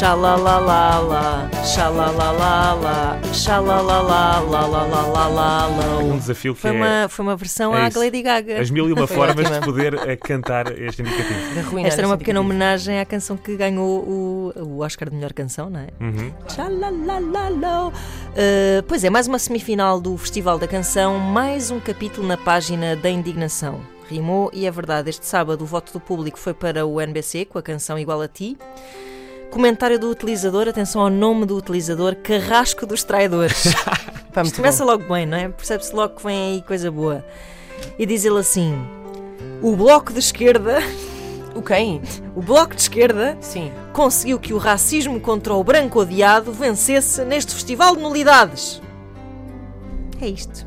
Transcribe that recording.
Xalalalala, xalalalala, xalalalala, Um desafio que Foi é uma, foi uma versão é à. Lady Gaga. as mil e uma formas de poder eh, cantar este indicativo. Esta era uma pequena homenagem à canção que ganhou o, o Oscar de melhor canção, não é? Uhum. Uh, pois é, mais uma semifinal do Festival da Canção, mais um capítulo na página da indignação. Rimou e é verdade, este sábado o voto do público foi para o NBC com a canção Igual a Ti. Comentário do utilizador, atenção ao nome do utilizador, Carrasco dos Traidores. Pá, muito Isto começa bom. logo bem, não é? Percebe-se logo que vem aí coisa boa. E diz ele assim: o bloco de esquerda, O quem? o bloco de esquerda Sim. conseguiu que o racismo contra o branco odiado vencesse neste festival de nulidades. É isto.